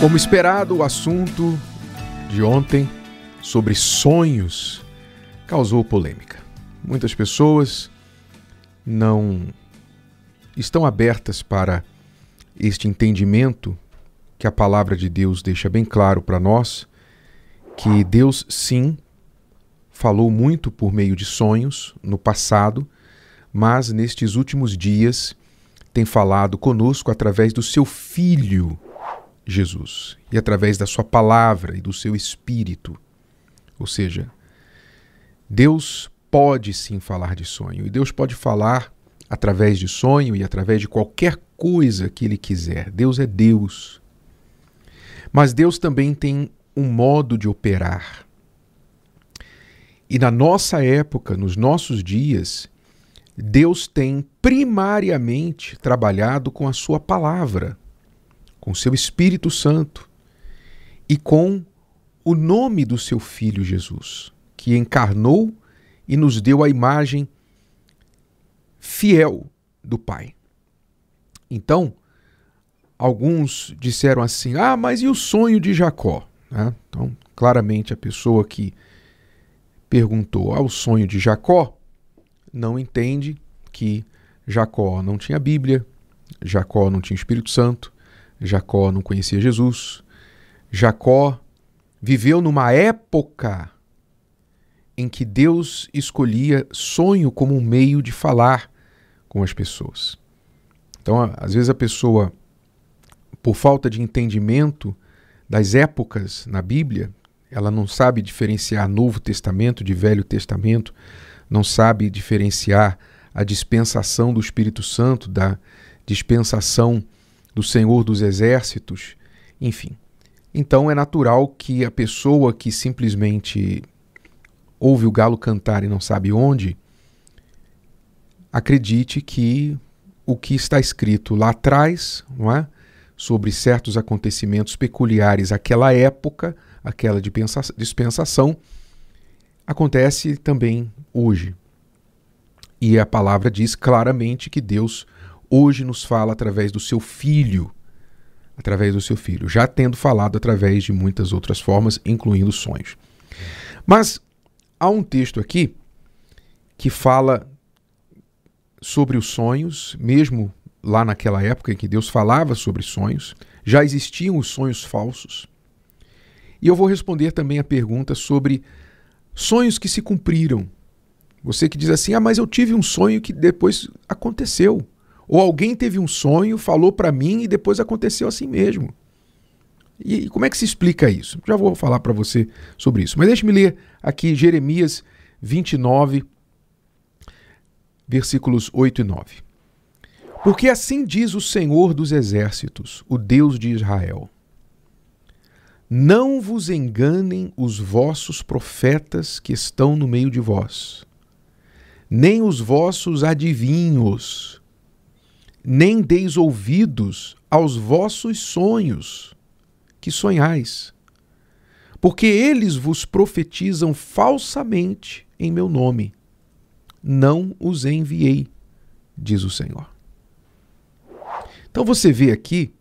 Como esperado, o assunto de ontem sobre sonhos causou polêmica. Muitas pessoas não estão abertas para este entendimento que a palavra de Deus deixa bem claro para nós, que Deus sim falou muito por meio de sonhos no passado, mas nestes últimos dias tem falado conosco através do seu filho Jesus e através da sua palavra e do seu espírito. Ou seja, Deus pode sim falar de sonho e Deus pode falar através de sonho e através de qualquer coisa que ele quiser. Deus é Deus. Mas Deus também tem um modo de operar. E na nossa época, nos nossos dias, Deus tem primariamente trabalhado com a sua palavra com seu Espírito Santo e com o nome do seu Filho Jesus, que encarnou e nos deu a imagem fiel do Pai. Então, alguns disseram assim: ah, mas e o sonho de Jacó? Né? Então, claramente, a pessoa que perguntou ao sonho de Jacó não entende que Jacó não tinha Bíblia, Jacó não tinha Espírito Santo, Jacó não conhecia Jesus. Jacó viveu numa época em que Deus escolhia sonho como um meio de falar com as pessoas. Então, às vezes a pessoa, por falta de entendimento das épocas na Bíblia, ela não sabe diferenciar Novo Testamento de Velho Testamento, não sabe diferenciar a dispensação do Espírito Santo da dispensação do Senhor dos Exércitos, enfim. Então é natural que a pessoa que simplesmente ouve o galo cantar e não sabe onde, acredite que o que está escrito lá atrás, não é? sobre certos acontecimentos peculiares àquela época, aquela dispensação, acontece também hoje. E a palavra diz claramente que Deus hoje nos fala através do seu filho, através do seu filho, já tendo falado através de muitas outras formas, incluindo sonhos. Mas há um texto aqui que fala sobre os sonhos, mesmo lá naquela época em que Deus falava sobre sonhos, já existiam os sonhos falsos. E eu vou responder também a pergunta sobre sonhos que se cumpriram. Você que diz assim: "Ah, mas eu tive um sonho que depois aconteceu". Ou alguém teve um sonho, falou para mim e depois aconteceu assim mesmo. E como é que se explica isso? Já vou falar para você sobre isso. Mas deixe-me ler aqui Jeremias 29, versículos 8 e 9. Porque assim diz o Senhor dos Exércitos, o Deus de Israel: Não vos enganem os vossos profetas que estão no meio de vós, nem os vossos adivinhos nem deis ouvidos aos vossos sonhos que sonhais, porque eles vos profetizam falsamente em meu nome. Não os enviei, diz o Senhor. Então você vê aqui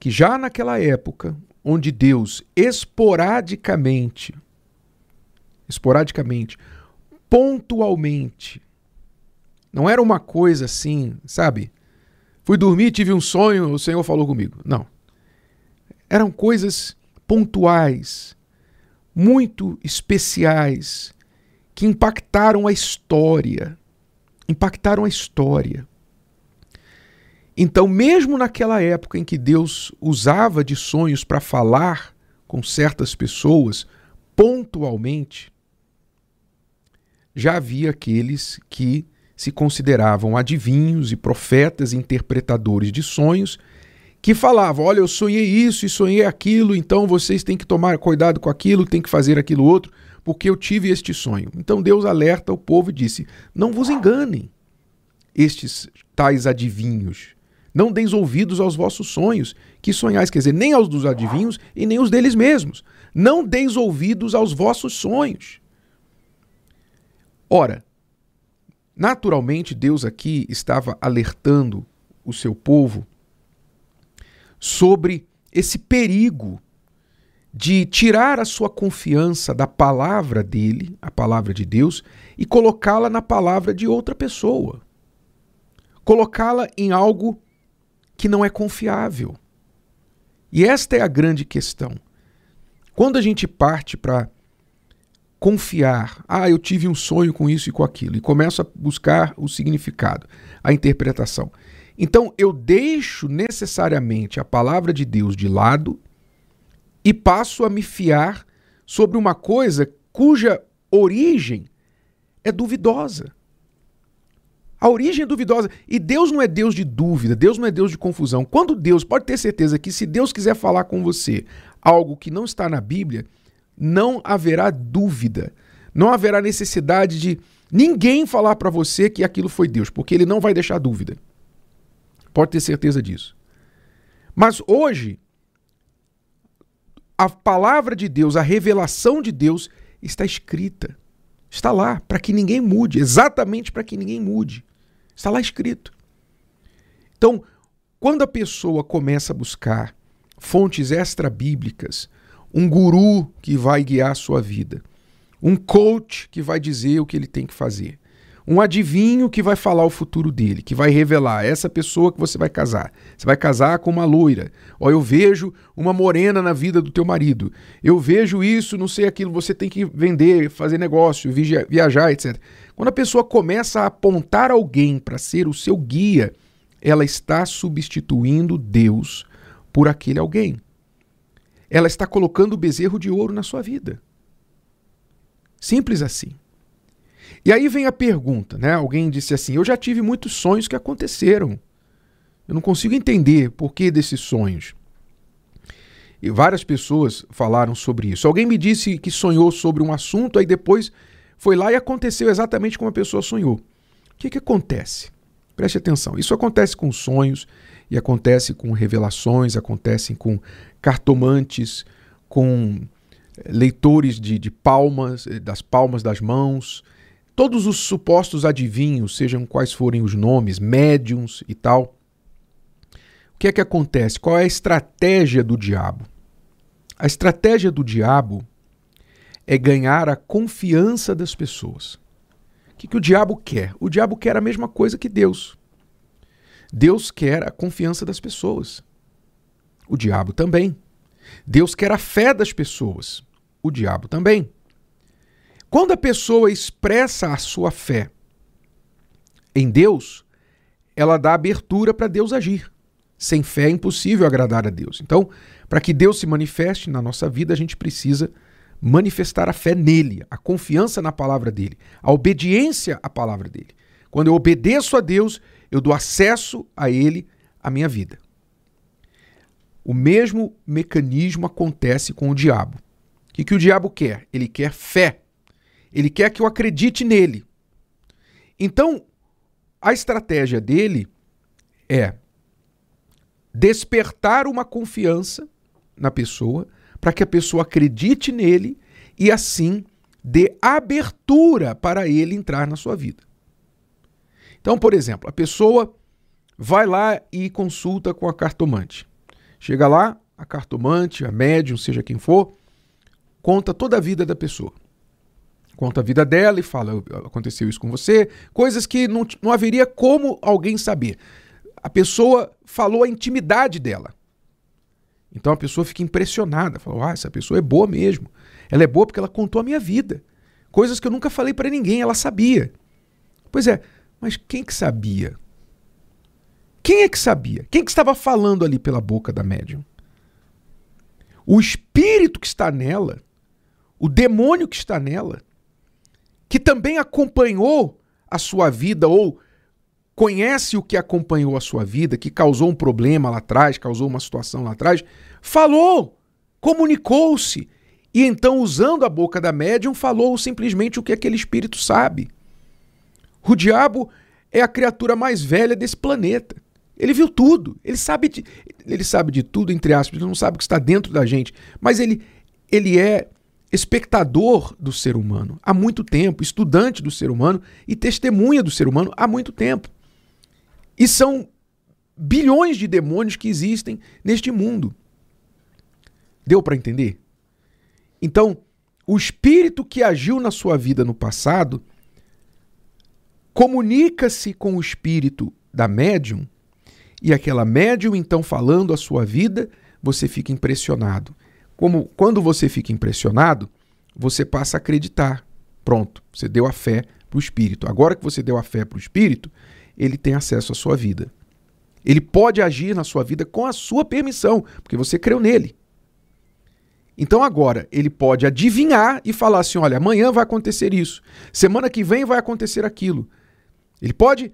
que já naquela época, onde Deus esporadicamente, esporadicamente, pontualmente, não era uma coisa assim, sabe? Fui dormir, tive um sonho, o Senhor falou comigo. Não. Eram coisas pontuais, muito especiais, que impactaram a história. Impactaram a história. Então, mesmo naquela época em que Deus usava de sonhos para falar com certas pessoas, pontualmente, já havia aqueles que se consideravam adivinhos e profetas interpretadores de sonhos que falavam: Olha, eu sonhei isso e sonhei aquilo, então vocês têm que tomar cuidado com aquilo, têm que fazer aquilo outro, porque eu tive este sonho. Então Deus alerta o povo e disse: Não vos enganem, estes tais adivinhos. Não deis ouvidos aos vossos sonhos, que sonhais, quer dizer, nem aos dos adivinhos e nem os deles mesmos. Não deis ouvidos aos vossos sonhos. Ora, Naturalmente, Deus aqui estava alertando o seu povo sobre esse perigo de tirar a sua confiança da palavra dele, a palavra de Deus, e colocá-la na palavra de outra pessoa. Colocá-la em algo que não é confiável. E esta é a grande questão. Quando a gente parte para confiar, ah, eu tive um sonho com isso e com aquilo, e começo a buscar o significado, a interpretação. Então eu deixo necessariamente a palavra de Deus de lado e passo a me fiar sobre uma coisa cuja origem é duvidosa. A origem é duvidosa. E Deus não é Deus de dúvida, Deus não é Deus de confusão. Quando Deus, pode ter certeza que se Deus quiser falar com você algo que não está na Bíblia, não haverá dúvida. Não haverá necessidade de ninguém falar para você que aquilo foi Deus, porque ele não vai deixar dúvida. Pode ter certeza disso. Mas hoje, a palavra de Deus, a revelação de Deus está escrita. Está lá, para que ninguém mude, exatamente para que ninguém mude. Está lá escrito. Então, quando a pessoa começa a buscar fontes extra-bíblicas, um guru que vai guiar a sua vida, um coach que vai dizer o que ele tem que fazer, um adivinho que vai falar o futuro dele, que vai revelar essa pessoa que você vai casar. Você vai casar com uma loira. Ó, eu vejo uma morena na vida do teu marido. Eu vejo isso, não sei aquilo, você tem que vender, fazer negócio, viajar, etc. Quando a pessoa começa a apontar alguém para ser o seu guia, ela está substituindo Deus por aquele alguém. Ela está colocando o bezerro de ouro na sua vida. Simples assim. E aí vem a pergunta, né? Alguém disse assim: Eu já tive muitos sonhos que aconteceram. Eu não consigo entender por que desses sonhos. E várias pessoas falaram sobre isso. Alguém me disse que sonhou sobre um assunto, aí depois foi lá e aconteceu exatamente como a pessoa sonhou. O que, que acontece? Preste atenção. Isso acontece com sonhos, e acontece com revelações, acontece com cartomantes, com leitores de, de palmas, das palmas das mãos, todos os supostos adivinhos, sejam quais forem os nomes, médiums e tal. O que é que acontece? Qual é a estratégia do diabo? A estratégia do diabo é ganhar a confiança das pessoas. O que, que o diabo quer? O diabo quer a mesma coisa que Deus. Deus quer a confiança das pessoas. O diabo também. Deus quer a fé das pessoas. O diabo também. Quando a pessoa expressa a sua fé em Deus, ela dá abertura para Deus agir. Sem fé é impossível agradar a Deus. Então, para que Deus se manifeste na nossa vida, a gente precisa manifestar a fé nele, a confiança na palavra dele, a obediência à palavra dele. Quando eu obedeço a Deus, eu dou acesso a ele, à minha vida. O mesmo mecanismo acontece com o diabo. O que, que o diabo quer? Ele quer fé. Ele quer que eu acredite nele. Então, a estratégia dele é despertar uma confiança na pessoa para que a pessoa acredite nele e assim dê abertura para ele entrar na sua vida. Então, por exemplo, a pessoa vai lá e consulta com a cartomante. Chega lá, a cartomante, a médium, seja quem for, conta toda a vida da pessoa conta a vida dela e fala: aconteceu isso com você, coisas que não, não haveria como alguém saber. A pessoa falou a intimidade dela. Então a pessoa fica impressionada, fala: ah, essa pessoa é boa mesmo. Ela é boa porque ela contou a minha vida. Coisas que eu nunca falei para ninguém, ela sabia. Pois é, mas quem que sabia? Quem é que sabia? Quem que estava falando ali pela boca da médium? O espírito que está nela, o demônio que está nela, que também acompanhou a sua vida ou conhece o que acompanhou a sua vida, que causou um problema lá atrás, causou uma situação lá atrás, falou, comunicou-se e então, usando a boca da médium, falou simplesmente o que aquele espírito sabe. O diabo é a criatura mais velha desse planeta. Ele viu tudo, ele sabe de, ele sabe de tudo, entre aspas, ele não sabe o que está dentro da gente, mas ele, ele é espectador do ser humano há muito tempo, estudante do ser humano e testemunha do ser humano há muito tempo. E são bilhões de demônios que existem neste mundo. Deu para entender? Então, o espírito que agiu na sua vida no passado comunica-se com o espírito da médium e aquela médium então falando a sua vida, você fica impressionado. Como quando você fica impressionado, você passa a acreditar. Pronto, você deu a fé para o espírito. Agora que você deu a fé para o espírito, ele tem acesso à sua vida. Ele pode agir na sua vida com a sua permissão, porque você creu nele. Então agora ele pode adivinhar e falar assim: olha, amanhã vai acontecer isso, semana que vem vai acontecer aquilo. Ele pode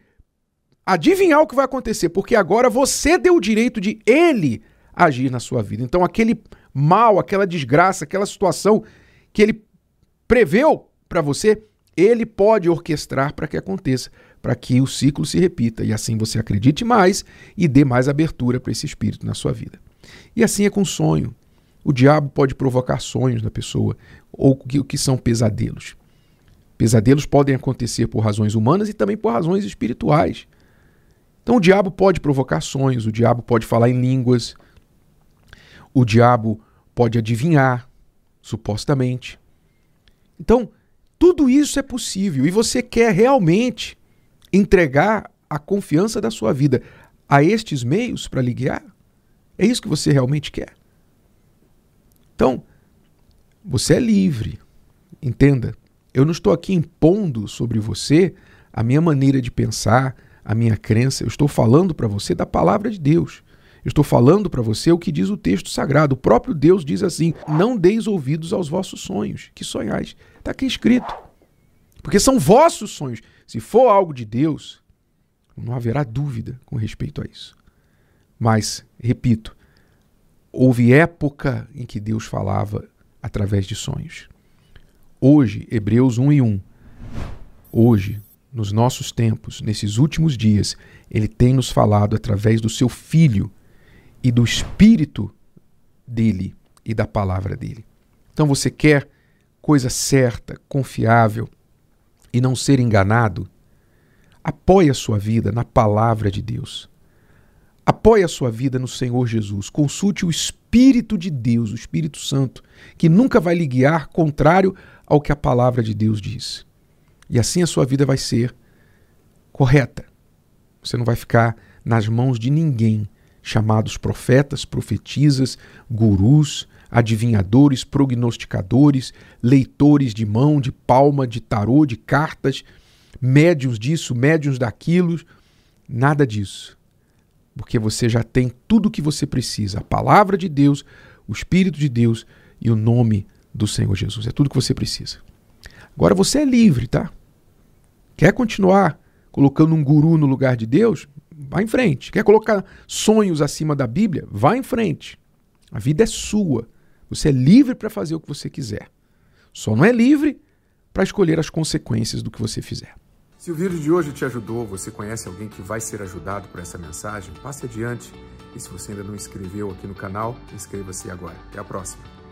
adivinhar o que vai acontecer, porque agora você deu o direito de ele agir na sua vida. Então aquele mal, aquela desgraça, aquela situação que ele preveu para você, ele pode orquestrar para que aconteça, para que o ciclo se repita e assim você acredite mais e dê mais abertura para esse espírito na sua vida. E assim é com sonho. O diabo pode provocar sonhos na pessoa ou o que são pesadelos. Pesadelos podem acontecer por razões humanas e também por razões espirituais. Então o diabo pode provocar sonhos, o diabo pode falar em línguas, o diabo pode adivinhar, supostamente. Então, tudo isso é possível e você quer realmente entregar a confiança da sua vida a estes meios para lhe guiar? É isso que você realmente quer? Então, você é livre. Entenda. Eu não estou aqui impondo sobre você a minha maneira de pensar, a minha crença. Eu estou falando para você da palavra de Deus. Eu estou falando para você o que diz o texto sagrado. O próprio Deus diz assim: Não deis ouvidos aos vossos sonhos. Que sonhais? Está aqui escrito. Porque são vossos sonhos. Se for algo de Deus, não haverá dúvida com respeito a isso. Mas, repito, houve época em que Deus falava através de sonhos. Hoje, Hebreus 1 e 1, hoje, nos nossos tempos, nesses últimos dias, ele tem nos falado através do seu Filho e do Espírito dele e da palavra dele. Então você quer coisa certa, confiável e não ser enganado? Apoie a sua vida na palavra de Deus. Apoie a sua vida no Senhor Jesus. Consulte o Espírito de Deus, o Espírito Santo, que nunca vai lhe guiar contrário ao que a palavra de Deus diz. E assim a sua vida vai ser correta. Você não vai ficar nas mãos de ninguém, chamados profetas, profetisas, gurus, adivinhadores, prognosticadores, leitores de mão, de palma, de tarô, de cartas, médiums disso, médiums daquilo. Nada disso. Porque você já tem tudo o que você precisa: a palavra de Deus, o Espírito de Deus e o nome do Senhor Jesus. É tudo que você precisa. Agora você é livre, tá? Quer continuar colocando um guru no lugar de Deus? Vá em frente. Quer colocar sonhos acima da Bíblia? Vá em frente. A vida é sua. Você é livre para fazer o que você quiser. Só não é livre para escolher as consequências do que você fizer. Se o vídeo de hoje te ajudou, você conhece alguém que vai ser ajudado por essa mensagem, passe adiante. E se você ainda não inscreveu aqui no canal, inscreva-se agora. Até a próxima.